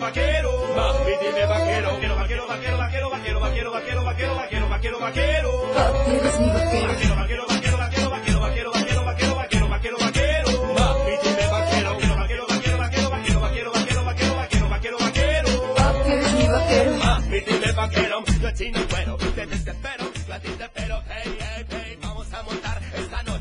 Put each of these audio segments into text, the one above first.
vaquero, vaquero, vaquero. Mami, dime vaquero. Vaquero, vaquero, vaquero, vaquero, vaquero, vaquero, vaquero, vaquero, vaquero, vaquero, vaquero. Papi, eres mi vaquero. Vaquero, vaquero, vaquero, vaquero,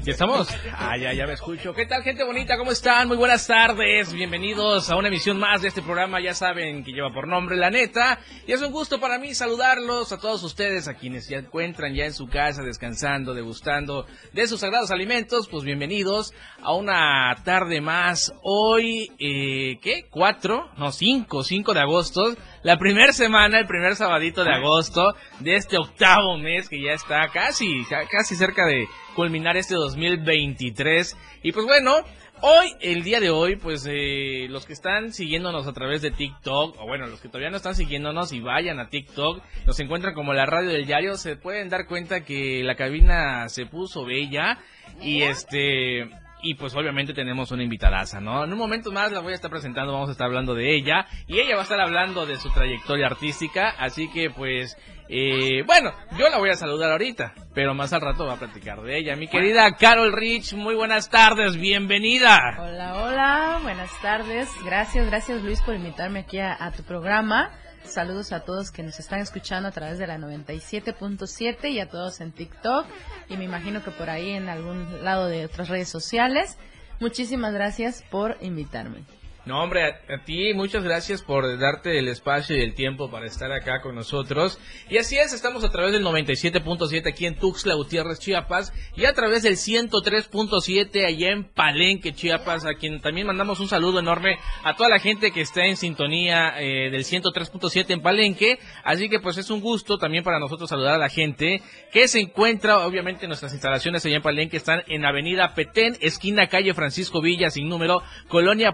¿Ya estamos? Ah, ya, ya me escucho. ¿Qué tal, gente bonita? ¿Cómo están? Muy buenas tardes. Bienvenidos a una emisión más de este programa. Ya saben que lleva por nombre La Neta. Y es un gusto para mí saludarlos a todos ustedes, a quienes ya encuentran ya en su casa, descansando, degustando de sus sagrados alimentos. Pues bienvenidos a una tarde más. Hoy, eh, ¿qué? ¿Cuatro? No, cinco, cinco de agosto. La primera semana, el primer sabadito de agosto de este octavo mes que ya está casi, ca- casi cerca de culminar este 2023. Y pues bueno, hoy, el día de hoy, pues eh, los que están siguiéndonos a través de TikTok, o bueno, los que todavía no están siguiéndonos y vayan a TikTok, nos encuentran como la radio del diario, se pueden dar cuenta que la cabina se puso bella y este... Y pues obviamente tenemos una invitadaza, ¿no? En un momento más la voy a estar presentando, vamos a estar hablando de ella. Y ella va a estar hablando de su trayectoria artística. Así que pues, eh, bueno, yo la voy a saludar ahorita. Pero más al rato va a platicar de ella. Mi querida Carol Rich, muy buenas tardes, bienvenida. Hola, hola, buenas tardes. Gracias, gracias Luis por invitarme aquí a, a tu programa. Saludos a todos que nos están escuchando a través de la 97.7 y a todos en TikTok y me imagino que por ahí en algún lado de otras redes sociales. Muchísimas gracias por invitarme. No, hombre, a, ti muchas gracias por darte el espacio y el tiempo para estar acá con nosotros. Y así es, estamos a través del 97.7 aquí en Tuxtla Gutiérrez, Chiapas, y a través del 103.7 allá en Palenque, Chiapas, a quien también mandamos un saludo enorme a toda la gente que está en sintonía eh, del 103.7 en Palenque. Así que pues es un gusto también para nosotros saludar a la gente que se encuentra, obviamente nuestras instalaciones allá en Palenque están en Avenida Petén, esquina calle Francisco Villa, sin número, Colonia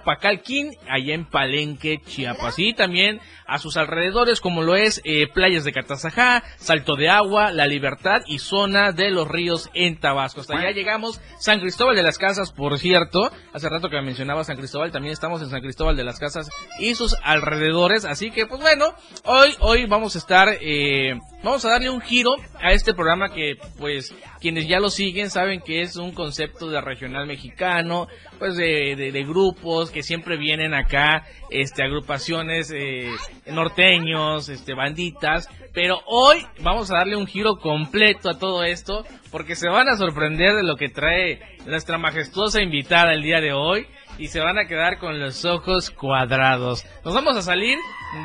Allá en Palenque, Chiapas. Y también a sus alrededores, como lo es eh, Playas de Catazajá, Salto de Agua, La Libertad y Zona de los Ríos en Tabasco. Hasta allá llegamos, San Cristóbal de las Casas, por cierto. Hace rato que mencionaba San Cristóbal, también estamos en San Cristóbal de las Casas y sus alrededores. Así que, pues bueno, hoy, hoy vamos a estar, eh, vamos a darle un giro a este programa que, pues, quienes ya lo siguen saben que es un concepto de regional mexicano, pues de, de, de grupos que siempre vienen acá, este, agrupaciones eh, norteños, este, banditas, pero hoy vamos a darle un giro completo a todo esto, porque se van a sorprender de lo que trae nuestra majestuosa invitada el día de hoy y se van a quedar con los ojos cuadrados. Nos vamos a salir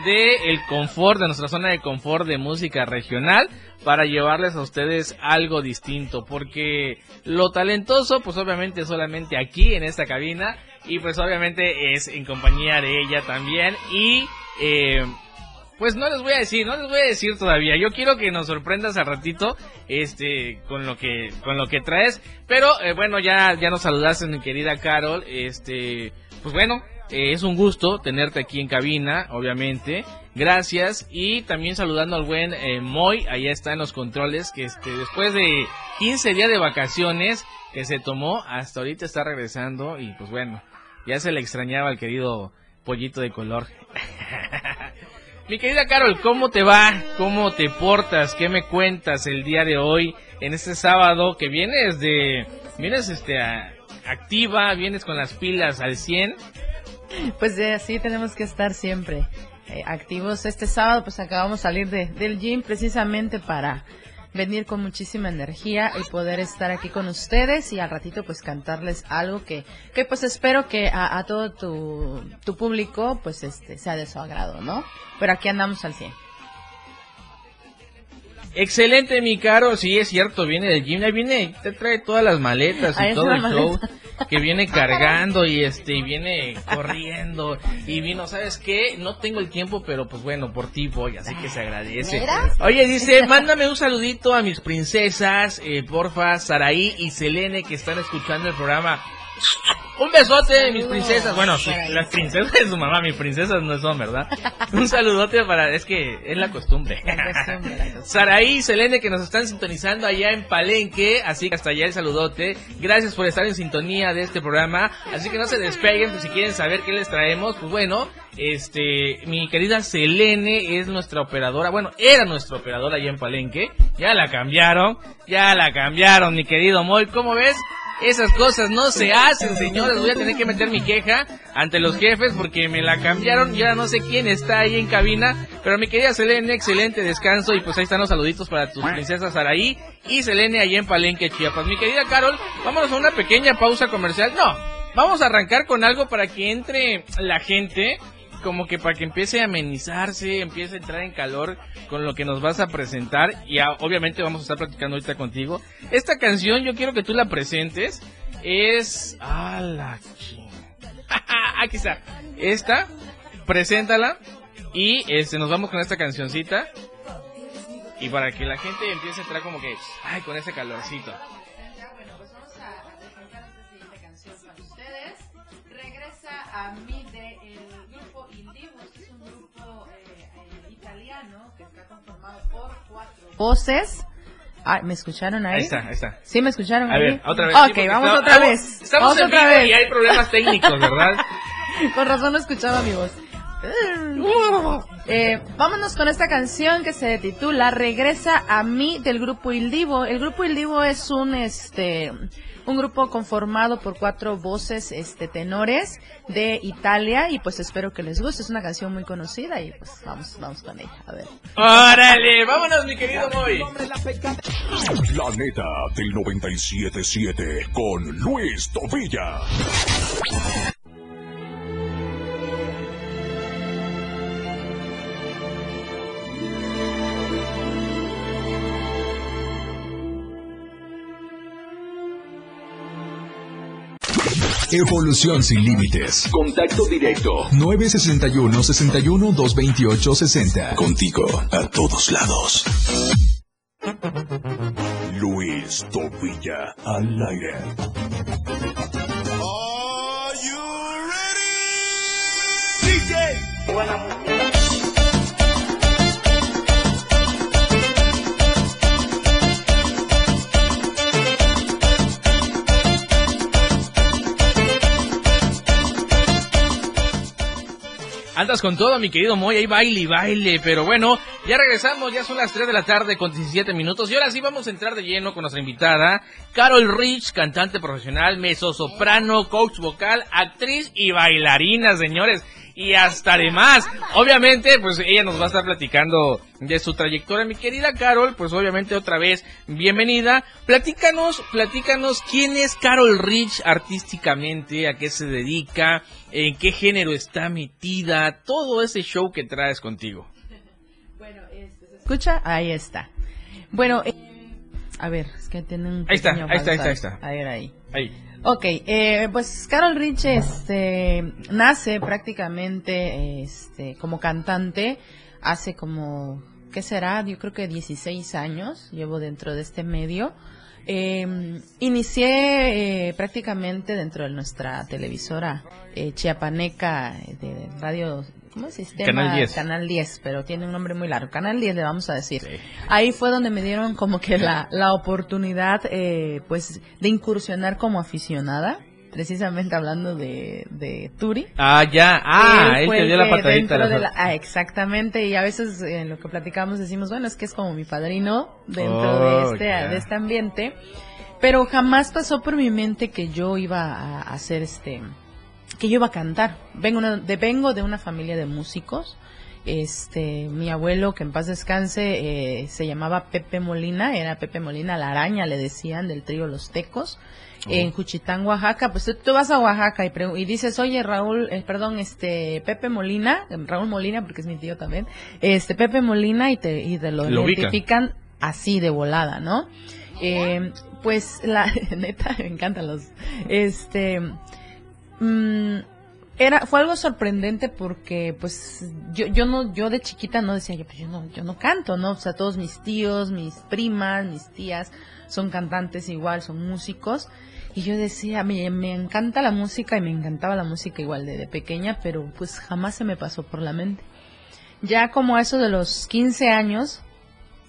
de el confort, de nuestra zona de confort de música regional para llevarles a ustedes algo distinto, porque lo talentoso, pues obviamente solamente aquí en esta cabina y pues obviamente es en compañía de ella también y eh, pues no les voy a decir, no les voy a decir todavía. Yo quiero que nos sorprendas al ratito, este, con lo que, con lo que traes. Pero eh, bueno, ya, ya nos saludaste, mi querida Carol. Este, pues bueno, eh, es un gusto tenerte aquí en cabina, obviamente. Gracias y también saludando al buen eh, Moy, allá está en los controles, que este, después de 15 días de vacaciones que se tomó, hasta ahorita está regresando y pues bueno, ya se le extrañaba al querido pollito de color. Mi querida Carol, ¿cómo te va? ¿Cómo te portas? ¿Qué me cuentas el día de hoy en este sábado que vienes de vienes este activa, vienes con las pilas al 100? Pues de así tenemos que estar siempre eh, activos. Este sábado pues acabamos de salir de, del gym precisamente para venir con muchísima energía y poder estar aquí con ustedes y al ratito pues cantarles algo que, que pues espero que a, a todo tu, tu público pues este sea de su agrado, ¿no? Pero aquí andamos al 100. Excelente, mi caro. Sí, es cierto, viene del gym. Ahí viene, te trae todas las maletas y Ahí todo el show. maleta. Que viene cargando y este, y viene corriendo. Y vino, ¿sabes qué? No tengo el tiempo, pero pues bueno, por ti voy, así que se agradece. ¿Mira? Oye, dice, mándame un saludito a mis princesas, eh, porfa, Saraí y Selene, que están escuchando el programa. Un besote, mis princesas. Bueno, las princesas de su mamá, mis princesas no son, ¿verdad? Un saludote para, es que es la costumbre. Saraí y Selene que nos están sintonizando allá en Palenque, así que hasta allá el saludote. Gracias por estar en sintonía de este programa, así que no se despeguen, pues si quieren saber qué les traemos, pues bueno, este, mi querida Selene es nuestra operadora, bueno, era nuestra operadora allá en Palenque, ya la cambiaron, ya la cambiaron, mi querido Moy, ¿cómo ves? Esas cosas no se hacen, señores. Voy a tener que meter mi queja ante los jefes porque me la cambiaron. Ya no sé quién está ahí en cabina. Pero mi querida Selene, excelente descanso. Y pues ahí están los saluditos para tus princesas Araí y Selene allá en Palenque, Chiapas. Mi querida Carol, vámonos a una pequeña pausa comercial. No, vamos a arrancar con algo para que entre la gente como que para que empiece a amenizarse, empiece a entrar en calor con lo que nos vas a presentar y a- obviamente vamos a estar platicando ahorita contigo. Esta canción yo quiero que tú la presentes. Es... ¡Ah, la Aquí está. Esta, preséntala y este nos vamos con esta cancioncita. Y para que la gente empiece a entrar como que, ay, con ese calorcito. Bueno, pues vamos a esta siguiente canción para ustedes. Regresa a mí voces. Ah, ¿me escucharon ahí? Ahí está, ahí está. ¿Sí me escucharon A ahí? ver, otra vez. Ok, Sí, vamos otra estamos- vez. Estamos vamos en otra vivo vez. y hay problemas técnicos, ¿verdad? Con razón no escuchaba mi voz. Eh, vámonos con esta canción que se titula Regresa a mí del grupo Il Divo. El grupo Il Divo es un este un grupo conformado por cuatro voces este tenores de Italia y pues espero que les guste. Es una canción muy conocida y pues vamos vamos con ella. A ver. Órale, vámonos mi querido Moy. La neta del 97.7 con Luis Tobilla. Evolución sin límites. Contacto directo. 961 61 228 60. Contigo a todos lados. Luis Tobilla al aire. Andas con todo, mi querido Moy, ahí baile y baile. Pero bueno, ya regresamos, ya son las 3 de la tarde con 17 minutos. Y ahora sí vamos a entrar de lleno con nuestra invitada, Carol Rich, cantante profesional, mezzosoprano, coach vocal, actriz y bailarina, señores. Y hasta además, obviamente, pues ella nos va a estar platicando de su trayectoria. Mi querida Carol, pues obviamente otra vez, bienvenida. Platícanos, platícanos quién es Carol Rich artísticamente, a qué se dedica, en qué género está metida, todo ese show que traes contigo. Bueno, este, ¿se escucha? Ahí está. Bueno, eh, a ver, es que tiene un Ahí está, ahí está, ahí está, falso. ahí está. A ver ahí. Ahí. Ok, eh, pues Carol Rich este, nace prácticamente este, como cantante hace como, ¿qué será? Yo creo que 16 años llevo dentro de este medio. Eh, inicié eh, prácticamente dentro de nuestra televisora eh, chiapaneca de radio, ¿cómo es? Sistema Canal 10. Canal 10, pero tiene un nombre muy largo. Canal 10 le vamos a decir. Ahí fue donde me dieron como que la, la oportunidad, eh, pues, de incursionar como aficionada. Precisamente hablando de, de Turi. Ah, ya, ah, él, te dio la patadita. la- de la- ah, exactamente, y a veces en lo que platicamos decimos, bueno, es que es como mi padrino dentro Oh, de, este, ya. de este ambiente, pero jamás pasó por mi mente que yo iba a hacer este, que yo iba a cantar. Vengo, una- de, vengo de una familia de músicos. Este, mi abuelo, que en paz descanse, eh, se llamaba Pepe Molina, era Pepe Molina la araña, le decían, del trío Los Tecos, en Juchitán, Oaxaca. Pues tú, tú vas a Oaxaca y, y dices, oye, Raúl, eh, perdón, este, Pepe Molina, Raúl Molina, porque es mi tío también, este, Pepe Molina, y te, y te lo, identifican así de volada, ¿no? Eh, pues la neta me encantan los este mm, era fue algo sorprendente porque pues yo yo no yo de chiquita no decía yo pues yo no yo no canto no o sea todos mis tíos mis primas mis tías son cantantes igual son músicos y yo decía me, me encanta la música y me encantaba la música igual de, de pequeña pero pues jamás se me pasó por la mente ya como a eso de los 15 años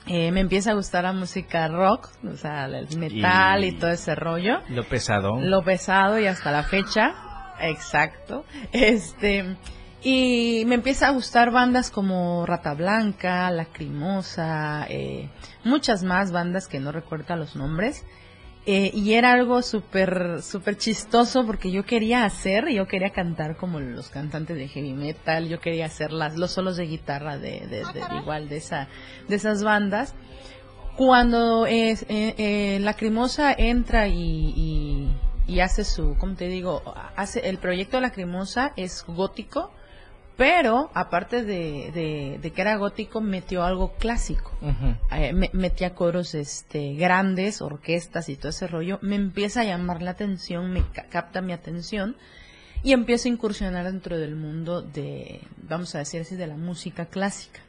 eh, me empieza a gustar la música rock, o sea, el metal y, Y- todo ese rollo. Lo pesado. Lo pesado y hasta la fecha. Exacto. Este. Y me empieza a gustar bandas como Rata Blanca, Lacrimosa, eh, muchas más bandas que no recuerdo los nombres. Eh, y era algo súper, súper chistoso porque yo quería hacer, yo quería cantar como los cantantes de heavy metal, yo quería hacer las, los solos de guitarra de, de- de- de igual de esa, de esas bandas. Cuando eh, eh, Lacrimosa entra y, y, y hace su, ¿cómo te digo? Hace, el proyecto Lacrimosa es gótico, pero aparte de, de, de que era gótico, metió algo clásico eh, me- metía coros este grandes, orquestas y todo ese rollo, me empieza a llamar la atención, me ca- capta mi atención y empiezo a incursionar dentro del mundo de, vamos a decir así, de la música clásica.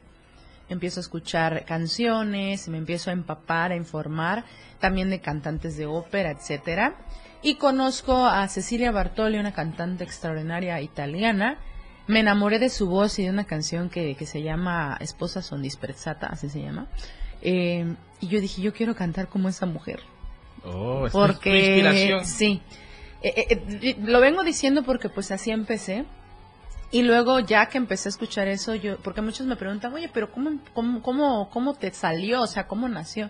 Empiezo a escuchar canciones, me empiezo a empapar, a informar, también de cantantes de ópera, etcétera. Y conozco a Cecilia Bartoli, una cantante extraordinaria italiana. Me enamoré de su voz y de una canción que, que se llama Esposa son disprezzata, así se llama. Eh, y yo dije, yo quiero cantar como esa mujer. Oh, esta es tu Porque, inspiración. sí. Eh, eh, eh, lo vengo diciendo porque pues así empecé. Y luego ya que empecé a escuchar eso, yo, porque muchos me preguntan, oye, pero ¿cómo, cómo, cómo, cómo te salió? O sea, ¿cómo nació?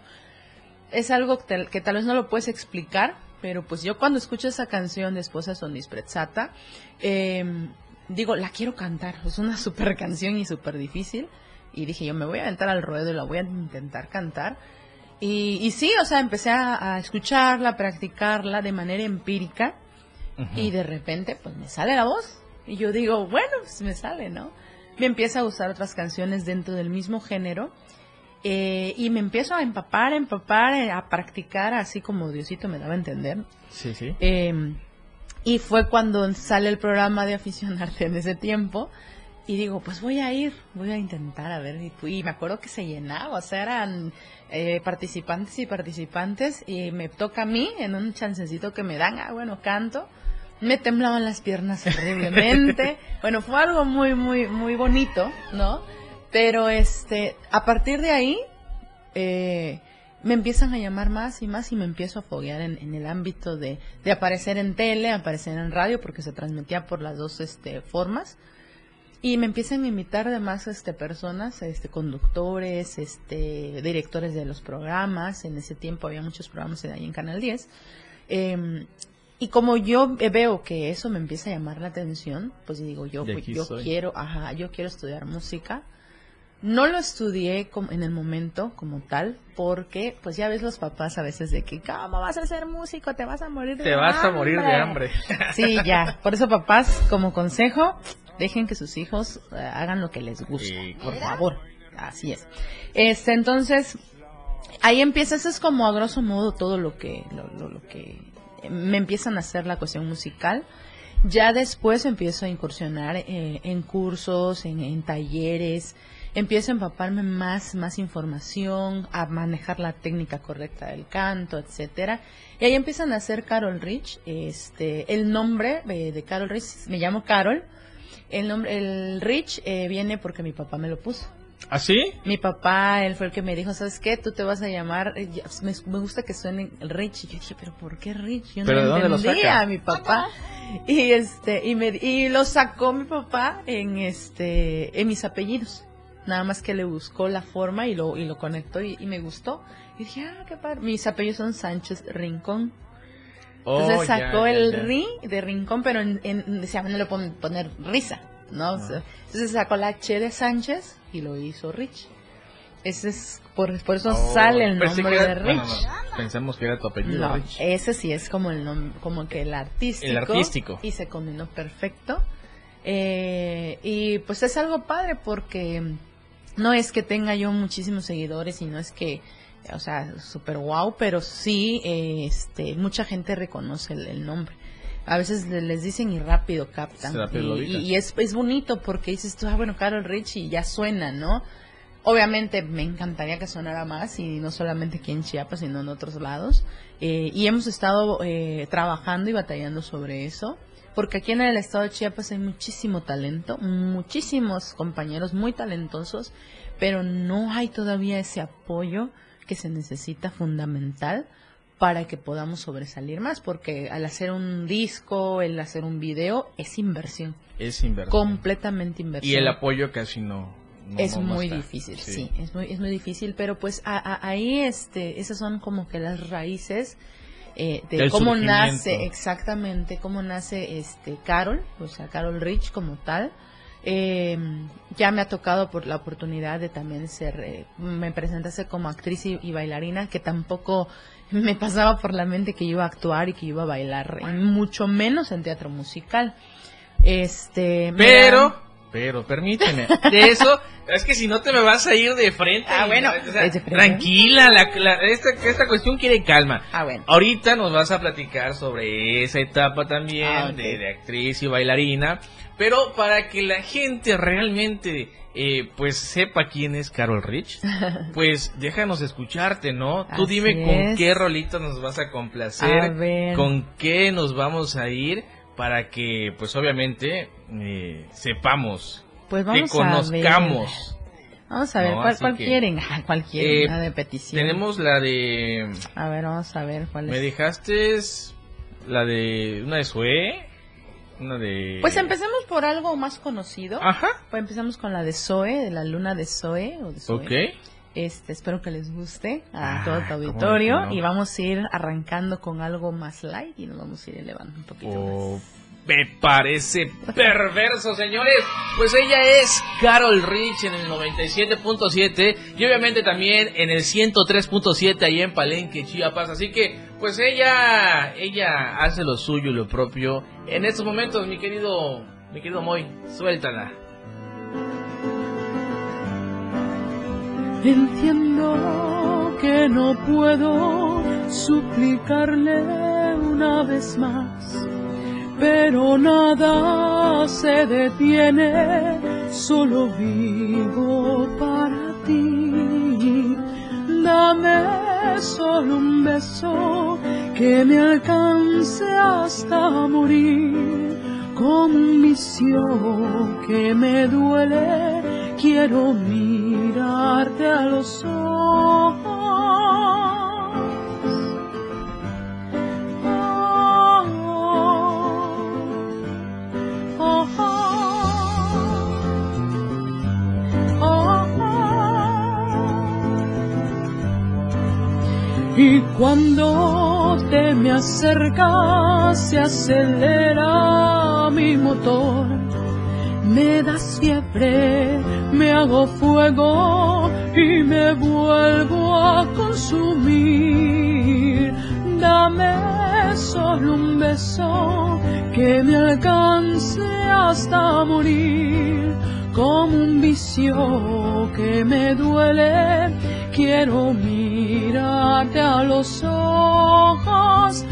Es algo que, que tal vez no lo puedes explicar, pero pues yo cuando escucho esa canción de Esposa son disprezzata, eh, digo, la quiero cantar. Es una super canción y súper difícil. Y dije, yo me voy a aventar al ruedo y la voy a intentar cantar. Y, y sí, o sea, empecé a, a escucharla, a practicarla de manera empírica. Y de repente, pues me sale la voz. Y yo digo, bueno, pues me sale, ¿no? Me empieza a gustar otras canciones dentro del mismo género. Eh, y me empiezo a empapar, a empapar, eh, a practicar, así como Diosito me daba a entender. Sí, sí. Eh, y fue cuando sale el programa de aficionarte en ese tiempo. Y digo, pues voy a ir, voy a intentar a ver. Y, me acuerdo que se llenaba, o sea, eran eh, participantes y participantes. Y me toca a mí en un chancecito que me dan, ah, bueno, canto. Me temblaban las piernas horriblemente. bueno, fue algo muy, muy, muy bonito, ¿no? Pero este, a partir de ahí, eh, me empiezan a llamar más y más y me empiezo a foguear en, en el ámbito de, de aparecer en tele, aparecer en radio, porque se transmitía por las dos este, formas. Y me empiezan a invitar además este, personas, este, conductores, este, directores de los programas. En ese tiempo había muchos programas ahí en Canal 10. Eh, y como yo veo que eso me empieza a llamar la atención, pues digo, yo, De yo soy. quiero, ajá, yo quiero estudiar música. No lo estudié como- en el momento como tal, porque pues ya ves los papás a veces de que, ¿cómo vas a ser músico? Te vas a morir de Te vas a morir de hambre. Sí, ya. Por eso papás, como consejo, dejen que sus hijos eh, hagan lo que les gusta. Sí, por favor. Así es. Este, entonces, ahí empieza, eso es como a grosso modo todo lo que, lo, lo- lo que me empiezan a hacer la cuestión musical. Ya después empiezo a incursionar eh, en cursos, en, en talleres, empiezo a empaparme más, más información, a manejar la técnica correcta del canto, etcétera. Y ahí empiezan a hacer Carol Rich, este, el nombre eh, de Carol Rich, me llamo Carol, el nombre, el Rich eh, viene porque mi papá me lo puso. ¿Así? Mi papá, él fue el que me dijo, ¿sabes qué? Tú te vas a llamar, eh, me, me gusta que suene Rich. Y yo dije, ¿pero por qué Rich? Yo ¿Pero no de dónde lo entendía saca? a mi papá. Y este, y me, y lo sacó mi papá en este, en mis apellidos. Nada más que le buscó la forma y lo, y lo conectó y, y me gustó. Y dije, ah, qué padre. Mis apellidos son Sánchez Rincón. Entonces Oh, ya, sacó ya, el ri de rincón, pero en, en, decía, no le pon- poner risa, ¿no? Sea, entonces sacó la H de Sánchez y lo hizo Rich. Ese es, por, por eso Oh, sale el nombre que de Rich. bueno, no, pensamos que era tu apellido, No, Rich. ese sí es como el nombre, como que el artístico. El artístico. Y se combinó perfecto. Eh, y pues es algo padre porque no es que tenga yo muchísimos seguidores y no es que, o sea, super wow, pero sí, eh, este, mucha gente reconoce el, el nombre. A veces le- les dicen y rápido captan. Rápido y, es, es bonito porque dices tú, ah, bueno, Carol Rich y ya suena, ¿no? Obviamente me encantaría que sonara más y no solamente aquí en Chiapas, sino en otros lados. Eh, y hemos estado eh, trabajando y batallando sobre eso, porque aquí en el estado de Chiapas hay muchísimo talento, muchísimos compañeros muy talentosos, pero no hay todavía ese apoyo que se necesita fundamental para que podamos sobresalir más, porque al hacer un disco, el hacer un video, es inversión, Es inversión. completamente inversión Y el apoyo casi no. no- es no- muy está. difícil, sí. es muy es muy difícil, pero pues a- a- ahí este esas son como que las raíces eh, de cómo nace exactamente cómo nace este Carol, o sea Carol Rich como tal. Eh, ya me ha tocado por la oportunidad de también ser, eh, me presentarse como actriz y, y bailarina, que tampoco me pasaba por la mente que iba a actuar y que iba a bailar, y mucho menos en teatro musical. Este, Pero, pero, permíteme. De eso, es que si no te me vas a ir de frente. Ah, bueno, o sea, tranquila, la, la- esta, esta cuestión quiere calma. Ah, bueno. Ahorita nos vas a platicar sobre esa etapa también Ah, de, de actriz y bailarina, pero para que la gente realmente eh, pues sepa quién es Carol Rich, pues déjanos escucharte, ¿no? Tú Así dime con qué rolita nos vas a complacer, A con qué nos vamos a ir para que pues obviamente eh, sepamos, Pues que vamos conozcamos. a ver. Vamos a ver, No, ¿cuál, cuál que- quieren? Ah, ¿Cuál quieren? Eh, La de petición. Tenemos la de A ver, vamos a ver cuál Me es. dejaste la de una de Sue, una de Pues empecemos por algo más conocido. Ajá. Pues empezamos con la de Zoe, de la luna de Zoe. O de Zoe. Ok. Este, espero que les guste a Ah, todo tu ¿cómo de auditorio. no? Y vamos a ir arrancando con algo más light y nos vamos a ir elevando un poquito Oh, más. me parece perverso, señores. Pues ella es Carol Rich en el 97.7 y obviamente también en el 103.7 ahí en Palenque, Chiapas. Así que, pues ella, ella hace lo suyo y lo propio en estos momentos, mi querido, mi querido Moy. Suéltala. Entiendo que no puedo suplicarle una vez más, pero nada se detiene, solo vivo para ti. Dame solo un beso que me alcance hasta morir, como un que me duele, quiero mirarte a los ojos. Oh, oh, oh. Y cuando te me acercas se acelera mi motor. Me das fiebre, me hago fuego y me vuelvo a consumir. Dame solo un beso que me alcance hasta morir. Como un vicio que me duele, quiero mirarte a los ojos.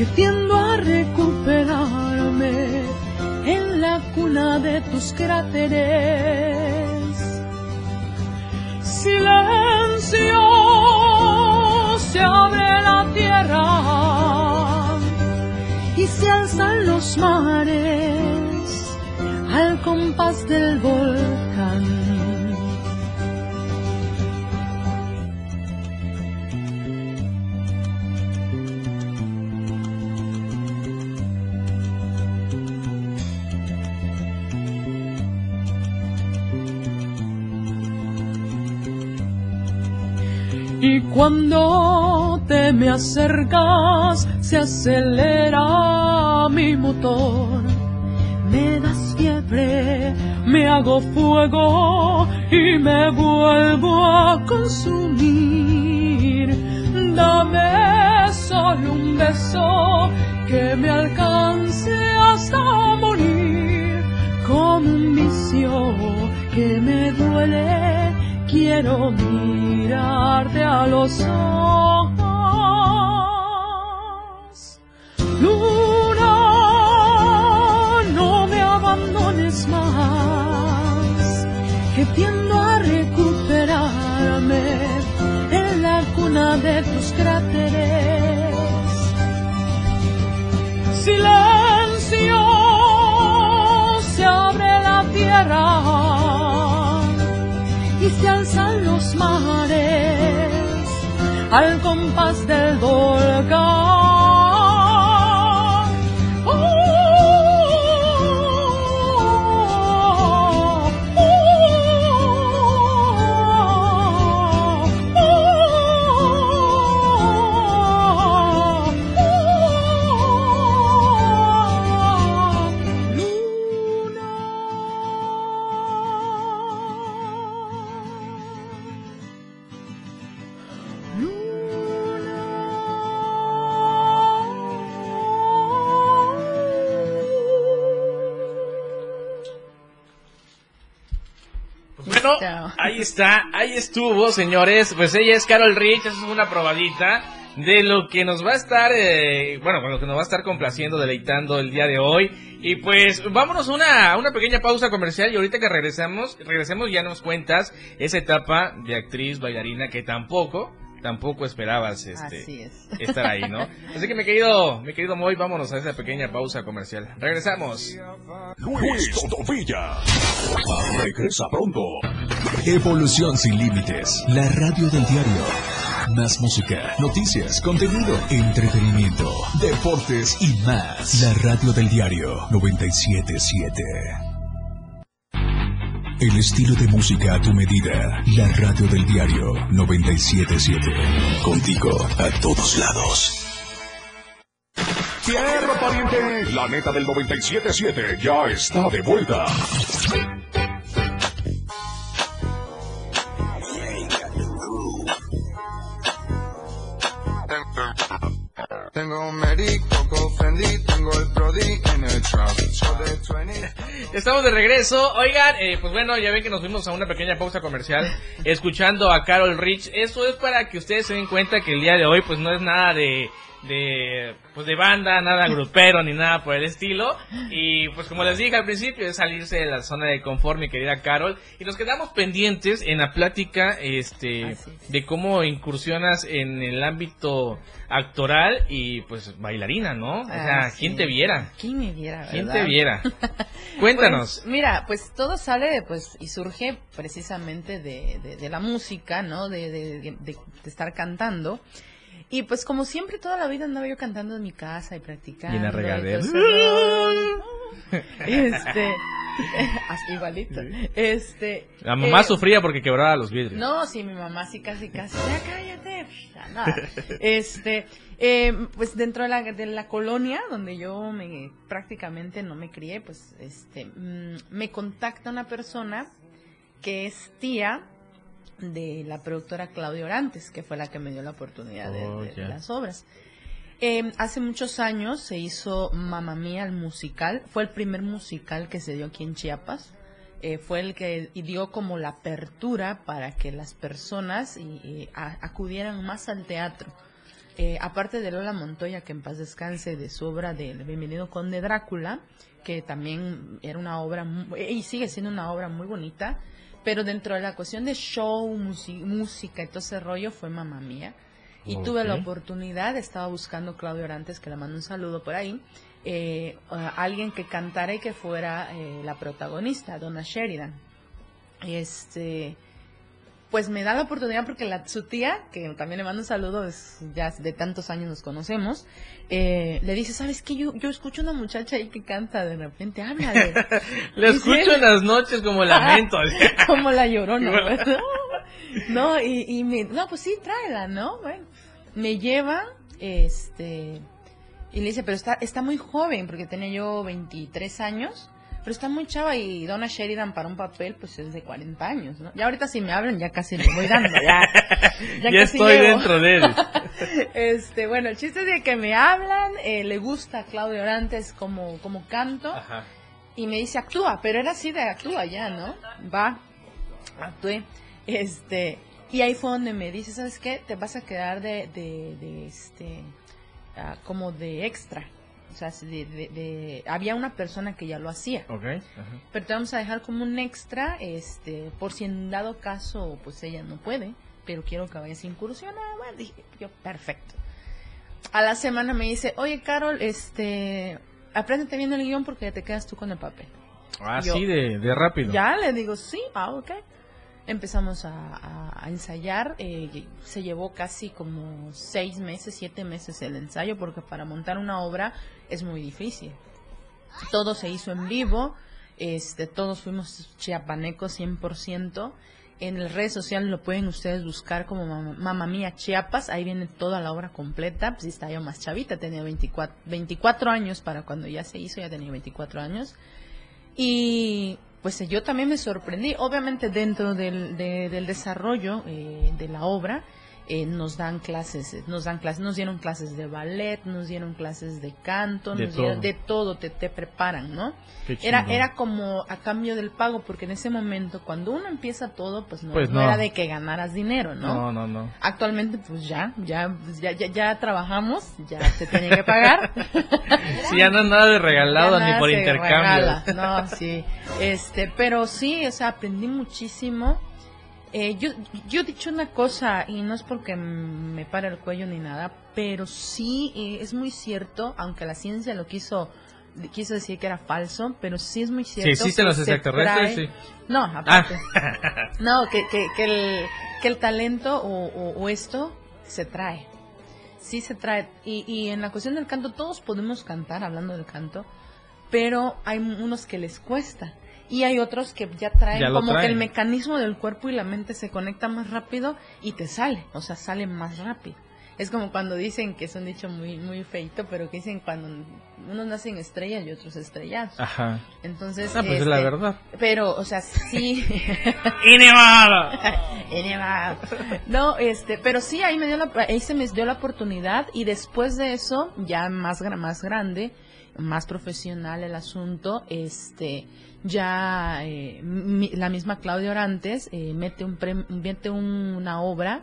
Que tiendo a recuperarme en la cuna de tus cráteres. Silencio, se abre la tierra y se alzan los mares al compás del volcán. Cuando te me acercas, se acelera mi motor. me das fiebre, me hago fuego y me vuelvo a consumir. Dame solo un beso que me alcance hasta morir, como un vicio que me duele, quiero mirarte a los ojos. Luna, no me abandones más, que tiendo a recuperarme en la cuna de tus cráteres. Al compás del volcán. Ahí estuvo, señores. Pues ella es Carol Rich, eso es una probadita de lo que nos va a estar, eh, bueno, con lo que nos va a estar complaciendo, deleitando el día de hoy. Y pues vámonos a una, una pequeña pausa comercial y ahorita que regresamos, regresemos ya nos cuentas esa etapa de actriz, bailarina que tampoco, tampoco esperabas este, es. estar ahí, ¿no? Así que mi querido, mi querido Moy, vámonos a esa pequeña pausa comercial. Regresamos. Luis Todovilla. Regresa pronto. Evolución sin límites. La radio del diario. Más música, noticias, contenido, entretenimiento, deportes y más. La radio del diario 977. El estilo de música a tu medida. La radio del diario 977. Contigo a todos lados. Tierra pariente. La neta del 977 ya está de vuelta. Tengo un merico, confundí, tengo el prodi en el trap. So de 20. Estamos de regreso. Oigan, eh, pues bueno, ya ven que nos fuimos a una pequeña pausa comercial escuchando a Carol Rich. Eso es para que ustedes se den cuenta que el día de hoy pues no es nada de de pues de banda, nada grupero ni nada por el estilo. Y pues como les dije al principio, es salirse de la zona de confort, mi querida Carol. Y nos quedamos pendientes en la plática este es. de cómo incursionas en el ámbito actoral y pues bailarina, ¿no? O sea, Ah, ¿quién te viera? ¿Quién me viera, ¿Quién verdad? te viera? Cuéntanos. Pues, mira, pues todo sale pues y surge precisamente de, de- de la música, ¿no? De- de estar cantando. Y pues como siempre toda la vida andaba yo cantando en mi casa y practicando. Y en la regadera. Este, así igualito. Este, La mamá eh, sufría porque quebraba los vidrios. no, sí, mi mamá sí casi casi, ya cállate. Ya, nada. Este, eh, pues dentro de la, de la colonia donde yo me prácticamente no me crié, pues este, mm, me contacta una persona que es tía de la productora Claudia Orantes, que fue la que me dio la oportunidad de, Oh, de- las obras. Eh, hace muchos años se hizo Mamma Mía el musical, fue el primer musical que se dio aquí en Chiapas. Eh, fue el que dio como la apertura para que las personas y- y a- acudieran más al teatro. Eh, aparte de Lola Montoya, que en paz descanse, de su obra de Bienvenido Conde Drácula, que también era una obra, mu- y sigue siendo una obra muy bonita, pero dentro de la cuestión de show, música y todo ese rollo fue Mamá Mía. Y tuve la oportunidad, estaba buscando Claudio Orantes, que le mando un saludo por ahí, eh, a alguien que cantara y que fuera eh, la protagonista, Donna Sheridan. Este, pues me da la oportunidad porque la, su tía, que también le mando un saludo, es, ya de tantos años nos conocemos, eh, le dice, ¿sabes qué? Yo, yo escucho una muchacha ahí que canta de repente, háblale. Le escucho en las noches como lamento. como la llorona. ¿verdad? No, y, y me, no, pues sí, tráela, ¿no? Bueno, me lleva, este, y le dice, pero está, está muy joven, porque tenía yo 23 años. Pero está muy chava y Donna Sheridan para un papel pues es de 40 años, ¿no? Ya ahorita si me hablan ya casi le voy dando, ya, Ya, estoy llego. dentro de él. Este, bueno, el chiste es de que me hablan, eh, le gusta a Claudio Orantes como, como canto Ajá. y me dice actúa, pero era así de actúa ya, ¿no? Va, actué, este, y ahí fue donde me dice, ¿sabes qué? Te vas a quedar de, de, de este, ah, como de extra. O sea, de, de- de- había una persona que ya lo hacía, pero te vamos a dejar como un extra, este, por si en dado caso, pues ella no puede, pero quiero que vayas a incursionar. Bueno, dije yo, perfecto. A la semana me dice, oye, Carol, este, apréndete bien el guion porque te quedas tú con el papel. Ah, Yo- sí, de, de rápido. Ya le digo, sí, ah, ok. Empezamos a, a- a ensayar. eh, se llevó casi como seis meses, siete meses el ensayo, porque para montar una obra es muy difícil. Todo se hizo en vivo. Este, todos fuimos chiapanecos 100%. En las redes sociales lo pueden ustedes buscar como Mamá, Mía Chiapas. Ahí viene toda la obra completa. Pues estaba yo más chavita, tenía 24, 24 años para cuando ya se hizo, ya tenía 24 años. Y pues yo también me sorprendí. Obviamente dentro del, de- del desarrollo eh, de la obra eh, nos dan clases, eh, nos dan clases, nos dieron clases de ballet, nos dieron clases de canto, De nos dieron todo. de todo, te, te preparan, ¿no? Era, era como a cambio del pago, porque en ese momento cuando uno empieza todo, pues no, Pues no no. era de que ganaras dinero, ¿no? No, no, no. Actualmente pues ya, ya, ya, ya, ya trabajamos, ya se tenía que pagar. Sí, ya no es nada de regalado ni por intercambio. regala. No, sí. Este, pero sí, o sea, aprendí muchísimo. Eh, yo, yo he dicho una cosa, y no es porque me para el cuello ni nada, pero sí eh, es muy cierto, aunque la ciencia lo quiso quiso decir que era falso, pero sí es muy cierto. existen que los extraterrestres, trae- sí. No, Ah, aparte. No, que, que, que, el, que el talento o, o- o esto se trae. Sí se trae. Y, y en la cuestión del canto, todos podemos cantar, hablando del canto, pero hay unos que les cuesta. Y hay otros que ya traen Ya como que el mecanismo del cuerpo y la mente se conecta más rápido y te sale, o sea, sale más rápido. Es como cuando dicen que es un dicho muy muy feito, pero que dicen cuando unos nacen estrellas y otros estrellados. Ajá. Entonces, Ah, pues es la este, verdad. Pero, o sea, sí. Nevada. No, este, pero sí, ahí me dio la, ahí se me dio la oportunidad y después de eso, ya más, más grande, más profesional el asunto, este, ya eh, mi- la misma Claudia Orantes eh, mete un prem- mete un- una obra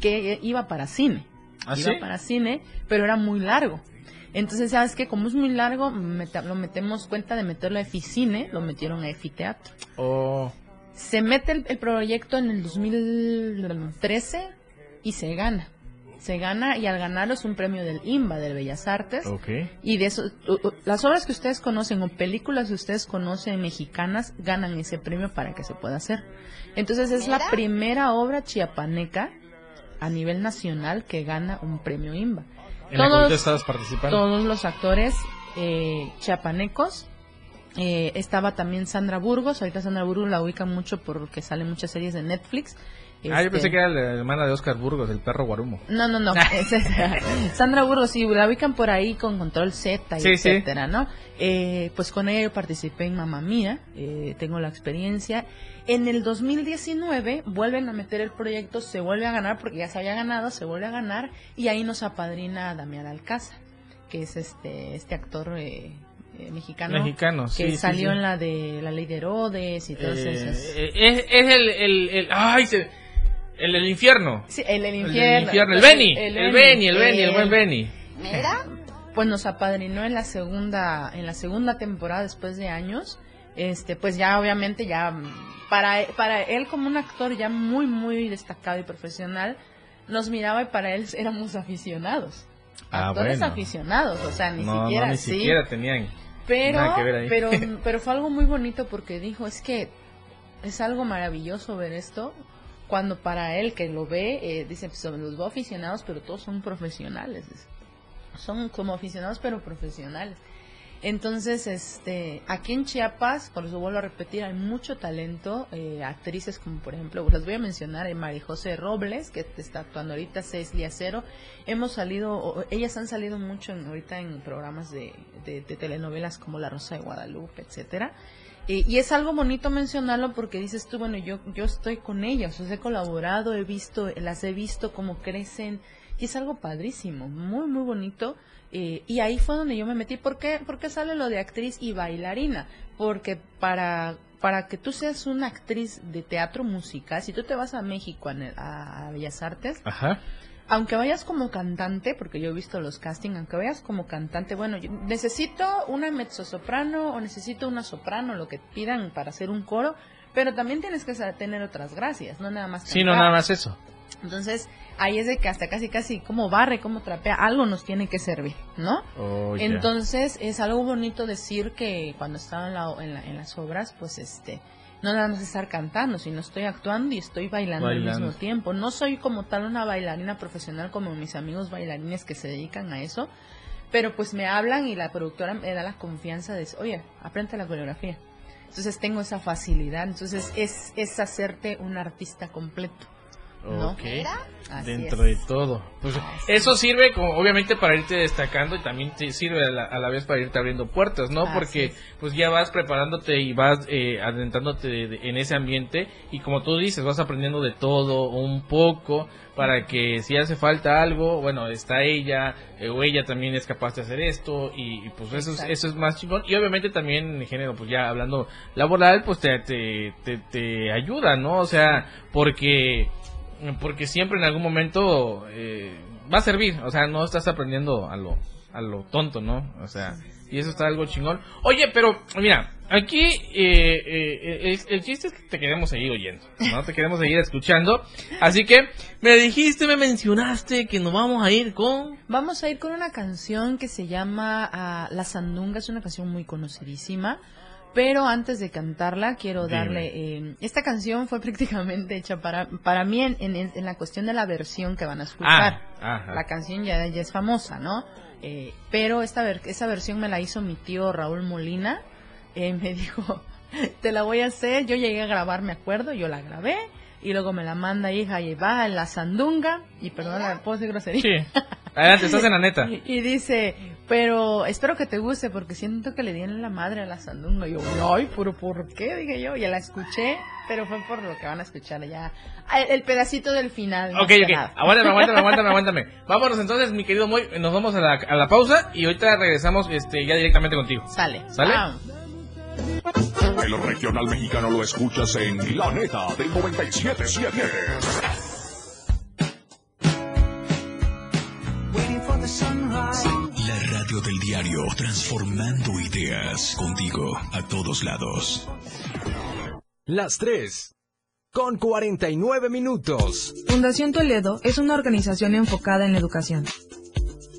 que iba para cine, ¿Ah, iba sí? para cine, pero era muy largo. Entonces, ¿sabes qué? Como es muy largo, meta- lo metemos cuenta de meterlo a Eficine, lo metieron a Efiteatro. Oh, Se mete el, el proyecto en el 2013 y se gana. Se gana y al ganarlo es un premio del IMBA, del Bellas Artes. ok. Y de eso, las obras que ustedes conocen o películas que ustedes conocen mexicanas ganan ese premio para que se pueda hacer. Entonces es la primera obra chiapaneca a nivel nacional que gana un premio IMBA. En la cual tú estabas participando. todos los actores eh, chiapanecos. Eh, estaba también Sandra Burgos. Ahorita Sandra Burgos la ubican mucho porque salen muchas series de Netflix. Ah, yo Este, pensé que era la hermana de Oscar Burgos, el perro guarumo. no, no, no. Sandra Burgos, sí, la ubican por ahí con Control Z y Sí, sí. etcétera, ¿no? Eh, pues con ella yo participé en Mamá Mía, eh, tengo la experiencia. En el 2019 vuelven a meter el proyecto, se vuelve a ganar porque ya se había ganado, se vuelve a ganar y ahí nos apadrina Damián Alcázar, que es este este actor eh, eh, mexicano, Mexicano, que sí, salió sí. en la de la Ley de Herodes y todas Eh, esas. eh, es, es el, el, el- ay, se- el del infierno. Sí, el, del El del infierno. El Benny, el Benny, el Benny, el buen Eh, Benny. pues nos apadrinó en la segunda en la segunda temporada después de años este pues ya obviamente ya para para él como un actor ya muy muy destacado y profesional nos miraba y para él éramos aficionados Ah, actores bueno. aficionados o sea ni no, siquiera no, ni sí siquiera tenían. pero nada que ver ahí. pero pero fue algo muy bonito porque dijo es que es algo maravilloso ver esto cuando para él que lo ve eh, dice pues, los veo aficionados pero todos son profesionales son como aficionados pero profesionales Entonces, este, aquí en Chiapas, por eso vuelvo a repetir, hay mucho talento, eh, actrices como por ejemplo, las voy a mencionar, eh, María José Robles, que está actuando ahorita, Cecilia Cero, hemos salido, o- ellas han salido mucho en- ahorita en programas de- de telenovelas como La Rosa de Guadalupe, etcétera. Y es algo bonito mencionarlo porque dices tú, bueno, yo, yo estoy con ellas, o sea, he colaborado, he visto, las he visto cómo crecen, y es algo padrísimo, muy, muy bonito. Eh, y ahí fue donde yo me metí. ¿Por qué? Sale lo de actriz y bailarina. Porque para, para que tú seas una actriz de teatro musical, si tú te vas a México, a, a Bellas Artes. Aunque vayas como cantante, porque yo he visto los castings, aunque vayas como cantante, bueno, yo necesito una mezzosoprano o necesito una soprano, lo que pidan para hacer un coro, pero también tienes que tener otras gracias, no nada más Sí, no, cantar. nada más eso. Entonces, ahí es de que hasta casi, casi como barre, como trapea, algo nos tiene que servir, ¿no? Oh. Entonces, es algo bonito decir que cuando estaba en, la- en la- en las obras, pues este, no nada más estar cantando, sino estoy actuando y estoy bailando, Bailando. al mismo tiempo. No soy como tal una bailarina profesional como mis amigos bailarines que se dedican a eso, pero pues me hablan y la productora me da la confianza de, oye, aprende la coreografía. Entonces tengo esa facilidad, entonces es, es hacerte un artista completo. ¿No? Ok. Así Dentro es. de todo. Pues eso sirve como obviamente para irte destacando y también te sirve a la, a la vez para irte abriendo puertas, ¿no? Así Porque es. pues ya vas preparándote y vas eh, adentrándote de- de- en ese ambiente y como tú dices, vas aprendiendo de todo un poco para que si hace falta algo, bueno, está ella eh, o ella también es capaz de hacer esto y, y, pues eso es, eso es más chingón y obviamente también en género, pues ya hablando laboral, pues te, te, te, te ayuda, ¿no? O sea, porque porque siempre en algún momento eh, va a servir, o sea, no estás aprendiendo a lo, a lo tonto, ¿no? O sea, y eso está algo chingón. Oye, pero mira, aquí eh, eh, el, chiste es que te queremos seguir oyendo, ¿no? Te queremos seguir escuchando. Así que me dijiste, me mencionaste que nos vamos a ir con... Vamos a ir con una canción que se llama ah, La Sandunga, es una canción muy conocidísima. Pero antes de cantarla, quiero darle. eh, esta canción fue prácticamente hecha para, para mí en, en- en la cuestión de la versión que van a escuchar. Ah. La canción ya, ya es famosa, ¿no? Eh, pero esta, ver- esa versión me la hizo mi tío Raúl Molina. Eh, me dijo, te la voy a hacer. Yo llegué a grabar, me acuerdo, yo la grabé. Y luego me la manda hija y va en la sandunga. Y perdón, ¿puedo decir grosería? Sí. Adelante, estás en la neta. Y dice, pero espero que te guste porque siento que le dieron la madre a la sandunga. Y yo, ay, pero ¿por qué? Dije yo, ya la escuché, pero fue por lo que van a escuchar ya. El, el pedacito del final. Ok, ok. Aguántame, aguántame, aguántame, aguántame. Vámonos entonces, mi querido Moy. Nos vamos a la, a la pausa y ahorita regresamos este, ya directamente contigo. Sale. ¿Sale? Ah. El regional mexicano lo escuchas en La Neta del 977. La radio del diario, transformando ideas contigo a todos lados. Las 3. Con 49 minutos. Fundación Toledo es una organización enfocada en la educación.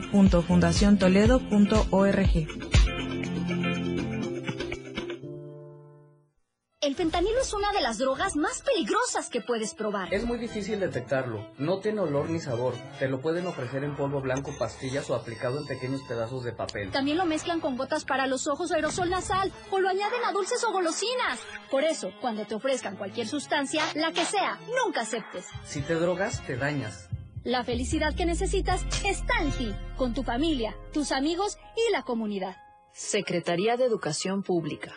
www.fundaciontoledo.org. El fentanilo es una de las drogas más peligrosas que puedes probar. Es muy difícil detectarlo. No tiene olor ni sabor. Te lo pueden ofrecer en polvo blanco, pastillas o aplicado en pequeños pedazos de papel. También lo mezclan con gotas para los ojos o aerosol nasal o lo añaden a dulces o golosinas. Por eso, cuando te ofrezcan cualquier sustancia, la que sea, nunca aceptes. Si te drogas, te dañas. La felicidad que necesitas está en ti, con tu familia, tus amigos y la comunidad. Secretaría de Educación Pública.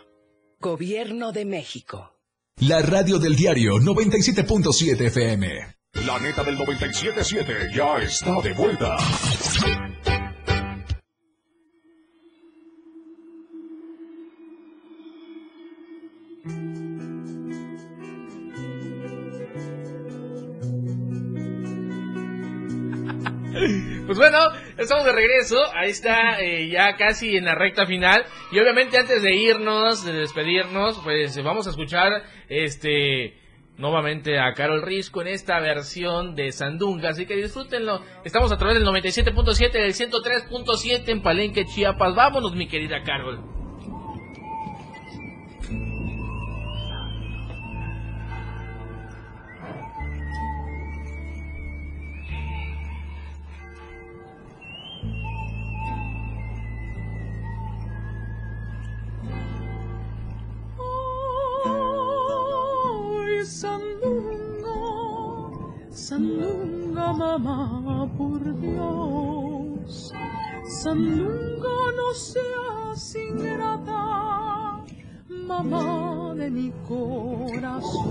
Gobierno de México. La radio del diario 97.7 FM. La Neta del 977 ya está de vuelta. Estamos de regreso. Ahí está, eh, ya casi en la recta final. Y obviamente antes de irnos, de despedirnos, pues vamos a escuchar este nuevamente a Carol Risco en esta versión de Sandunga. Así que disfrútenlo. Estamos a través del 97.7, del 103.7 en Palenque, Chiapas. Vámonos, mi querida Carol. Mamá, por Dios. Sandunga, no seas ingrata, mamá de mi corazón.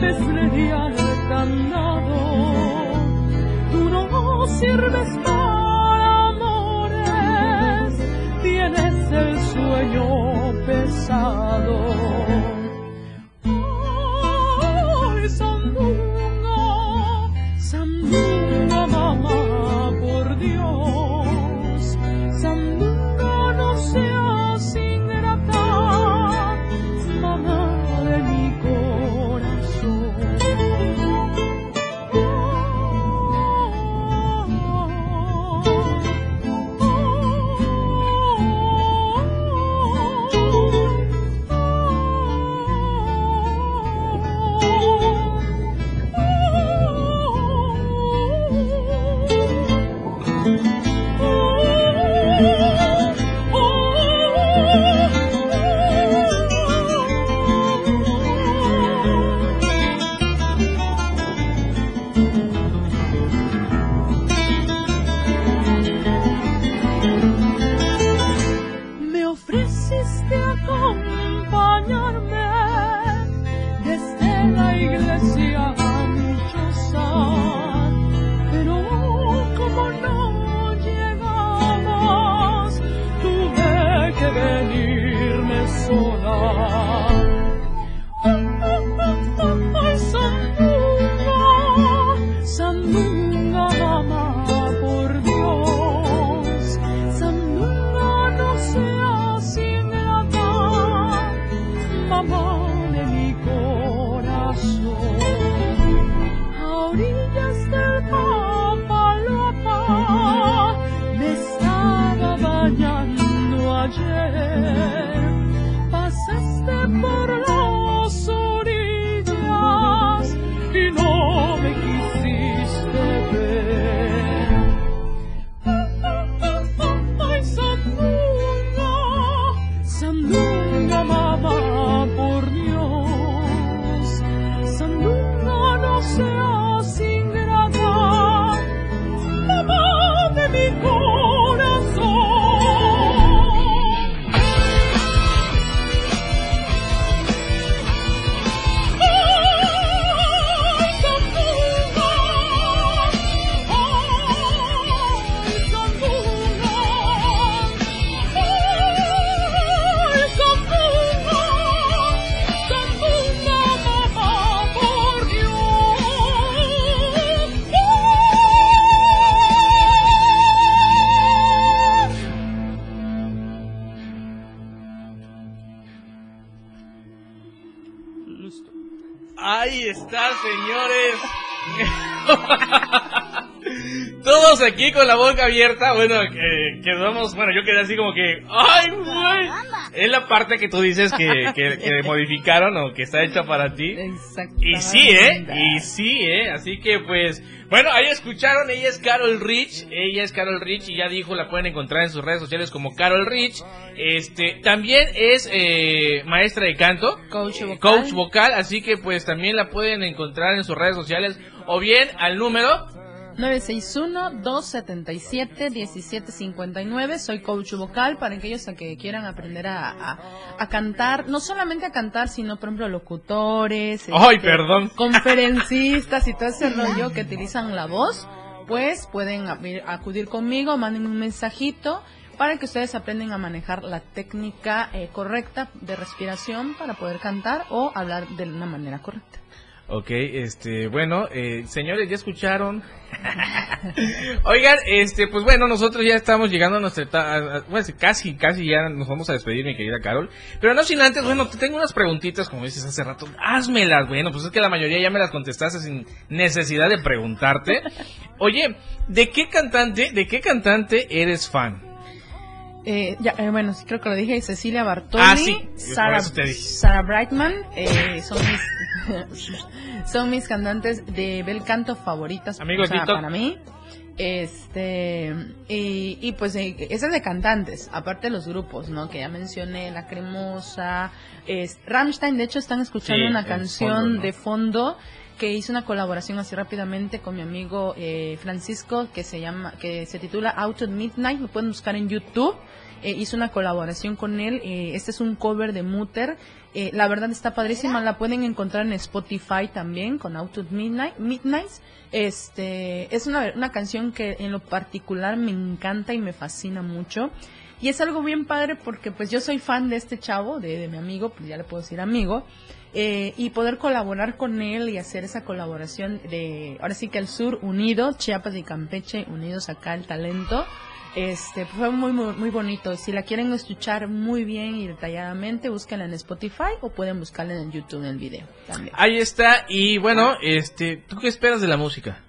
Le di al candado. Tú no sirves para amores, tienes el sueño pesado. Aquí con la boca abierta. Bueno, que quedamos. Bueno, yo quedé así como que. ¡Ay, güey! Es la parte que tú dices que, que, que modificaron o que está hecha para ti. Y sí, ¿eh? Y sí, ¿eh? Así que pues. Bueno, ahí escucharon, ella es Carol Rich, ella es Carol Rich y ya dijo, la pueden encontrar en sus redes sociales como Carol Rich. Este, también es eh, maestra de canto, Coach vocal. coach vocal, así que pues también la pueden encontrar en sus redes sociales o bien al número 961-277-1759. Soy coach vocal para aquellos a que quieran aprender a, a- a cantar, no solamente a cantar, sino por ejemplo locutores, Ay, este, perdón. conferencistas y todo ese rollo que utilizan la voz, pues pueden acudir conmigo, manden un mensajito para que ustedes aprendan a manejar la técnica eh, correcta de respiración para poder cantar o hablar de una manera correcta. Ok, este, bueno, eh, señores, ya escucharon. Oigan, este, pues bueno, nosotros ya estamos llegando a nuestra etapa, bueno, casi, casi ya nos vamos a despedir, mi querida Carol. Pero no sin antes, bueno, te tengo unas preguntitas, como dices hace rato, házmelas, bueno, pues es que la mayoría ya me las contestaste sin necesidad de preguntarte. Oye, ¿de qué cantante, de qué cantante eres fan? Eh, ya, eh, bueno, sí creo que lo dije, Cecilia Bartoli, Ah, sí. Sarah Brightman, eh, son mis son mis cantantes de bel canto favoritas Amigo o sea, TikTok. para mí. Este y, y pues eh, ese es de cantantes, aparte de los grupos, ¿no? Que ya mencioné, La Cremosa, es, Rammstein, de hecho están escuchando Sí, una canción fondo, ¿no? de fondo que hice una colaboración así rápidamente con mi amigo eh, Francisco que se llama que se titula Out at Midnight lo pueden buscar en YouTube Eh, hice una colaboración con él eh, este es un cover de Mutter Eh, la verdad está padrísima la pueden encontrar en Spotify también con Out at Midnight Midnight este es una, una canción que en lo particular me encanta y me fascina mucho. Y es algo bien padre porque pues yo soy fan de este chavo, de, de mi amigo, pues ya le puedo decir amigo, eh, y poder colaborar con él y hacer esa colaboración de, ahora sí que el sur unido, Chiapas y Campeche unidos acá el talento, este fue muy, muy muy bonito. Si la quieren escuchar muy bien y detalladamente, búsquenla en Spotify o pueden buscarla en YouTube en el video también. Ahí está, y bueno, este, ¿tú qué esperas de la música?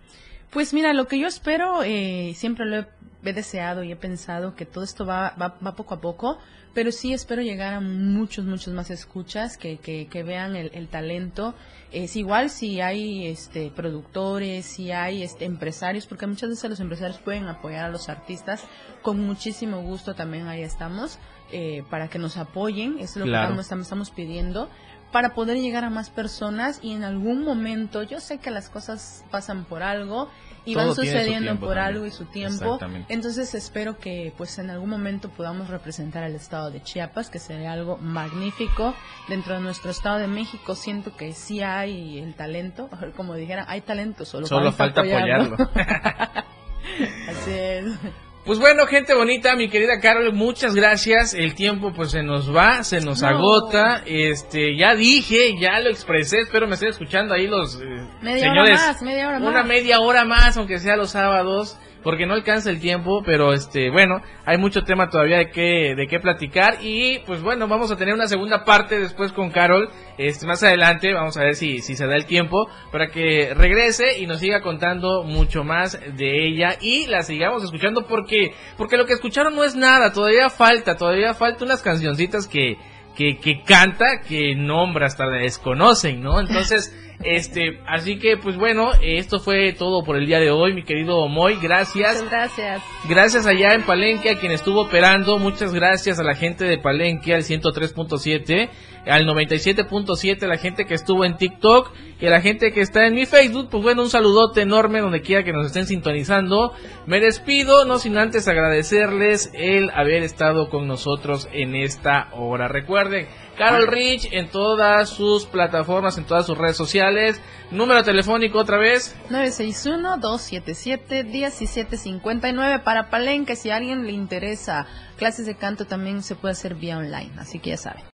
Pues mira, lo que yo espero, eh, siempre lo he, he deseado y he pensado que todo esto va, va, va poco a poco, pero sí espero llegar a muchos, muchos más escuchas que, que, que vean el, el talento. Es igual si hay este, productores, si hay este, empresarios, porque muchas veces los empresarios pueden apoyar a los artistas, con muchísimo gusto también ahí estamos, eh, para que nos apoyen, eso es lo Claro. que estamos, estamos pidiendo para poder llegar a más personas y en algún momento, yo sé que las cosas pasan por algo y Todo van sucediendo por también. algo y su tiempo. Entonces espero que pues en algún momento podamos representar al estado de Chiapas, que sería algo magnífico. Dentro de nuestro estado de México siento que sí hay el talento, como dijera, hay talento, solo, Solo falta apoyarlo. Así es. Pues bueno, gente bonita, mi querida Carol, muchas gracias. El tiempo pues se nos va, se nos No. agota. Este, ya dije, ya lo expresé, espero me estén escuchando ahí los eh, Media señores. hora más, media hora más. Una media hora más, aunque sea los sábados, porque no alcanza el tiempo, pero este, bueno, hay mucho tema todavía de qué, de qué platicar. Y pues bueno, vamos a tener una segunda parte después con Carol, este, más adelante, vamos a ver si, si se da el tiempo para que regrese y nos siga contando mucho más de ella y la sigamos escuchando porque, porque lo que escucharon no es nada, todavía falta, todavía falta unas cancioncitas que, que, que canta, que nombra hasta desconocen, ¿no? Entonces, este, así que pues bueno, esto fue todo por el día de hoy, mi querido Moy, gracias. Muchas gracias. Gracias allá en Palenque a quien estuvo operando, muchas gracias a la gente de Palenque al 103.7, al 97.7, a la gente que estuvo en TikTok y a la gente que está en mi Facebook, pues bueno, un saludote enorme donde quiera que nos estén sintonizando. Me despido, no sin antes agradecerles el haber estado con nosotros en esta hora. Recuerden, Carol Rich en todas sus plataformas, en todas sus redes sociales. Número telefónico otra vez. 961-277-1759 para Palenque. Si a alguien le interesa clases de canto, también se puede hacer vía online. Así que ya saben.